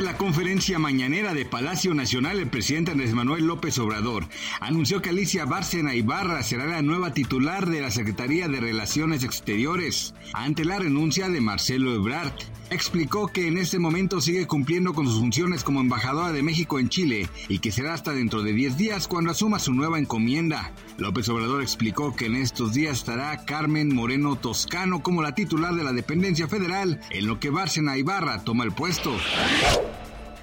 En la conferencia mañanera de Palacio Nacional, el presidente Andrés Manuel López Obrador anunció que Alicia Bárcena Ibarra será la nueva titular de la Secretaría de Relaciones Exteriores ante la renuncia de Marcelo Ebrard. Explicó que en este momento sigue cumpliendo con sus funciones como embajadora de México en Chile y que será hasta dentro de 10 días cuando asuma su nueva encomienda. López Obrador explicó que en estos días estará Carmen Moreno Toscano como la titular de la dependencia federal, en lo que Bárcena Ibarra toma el puesto.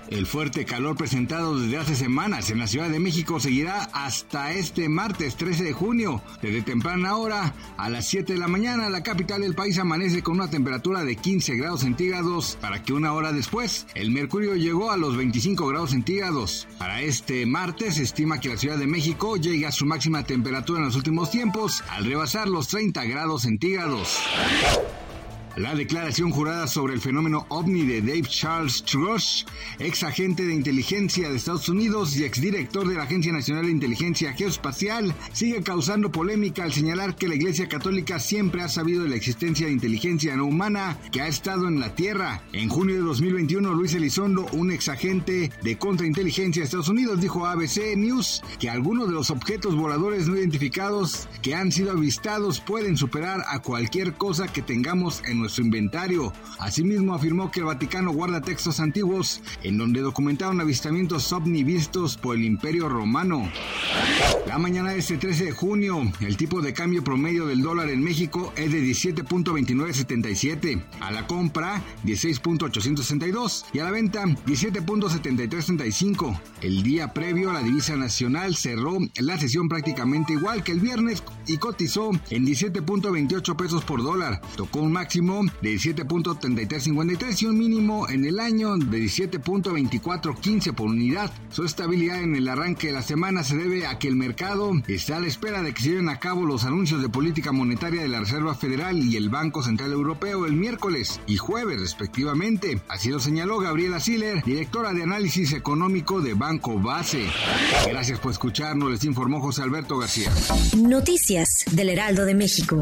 El fuerte calor presentado desde hace semanas en la Ciudad de México seguirá hasta este martes 13 de junio. Desde temprana hora, a las 7 de la mañana, la capital del país amanece con una temperatura de 15 grados centígrados, para que una hora después el mercurio llegó a los 25 grados centígrados. Para este martes se estima que la Ciudad de México llegue a su máxima temperatura en los últimos tiempos al rebasar los 30 grados centígrados. La declaración jurada sobre el fenómeno ovni de Dave Charles Trush, ex agente de inteligencia de Estados Unidos y exdirector de la Agencia Nacional de Inteligencia Geoespacial, sigue causando polémica al señalar que la Iglesia Católica siempre ha sabido de la existencia de inteligencia no humana que ha estado en la Tierra. En junio de 2021, Luis Elizondo, un ex agente de contrainteligencia de Estados Unidos, dijo a ABC News que algunos de los objetos voladores no identificados que han sido avistados pueden superar a cualquier cosa que tengamos en su inventario. Asimismo, afirmó que el Vaticano guarda textos antiguos en donde documentaron avistamientos vistos por el Imperio Romano. La mañana de este 13 de junio, el tipo de cambio promedio del dólar en México es de 17.2977, a la compra 16.862 y a la venta 17.7335. El día previo, la divisa nacional cerró la sesión prácticamente igual que el viernes y cotizó en 17.28 pesos por dólar. Tocó un de 17.3353 y un mínimo en el año de 17.2415 por unidad. Su estabilidad en el arranque de la semana se debe a que el mercado está a la espera de que se lleven a cabo los anuncios de política monetaria de la Reserva Federal y el Banco Central Europeo el miércoles y jueves respectivamente. Así lo señaló Gabriela Siller, directora de análisis económico de Banco Base. Gracias por escucharnos, les informó José Alberto García. Noticias del Heraldo de México.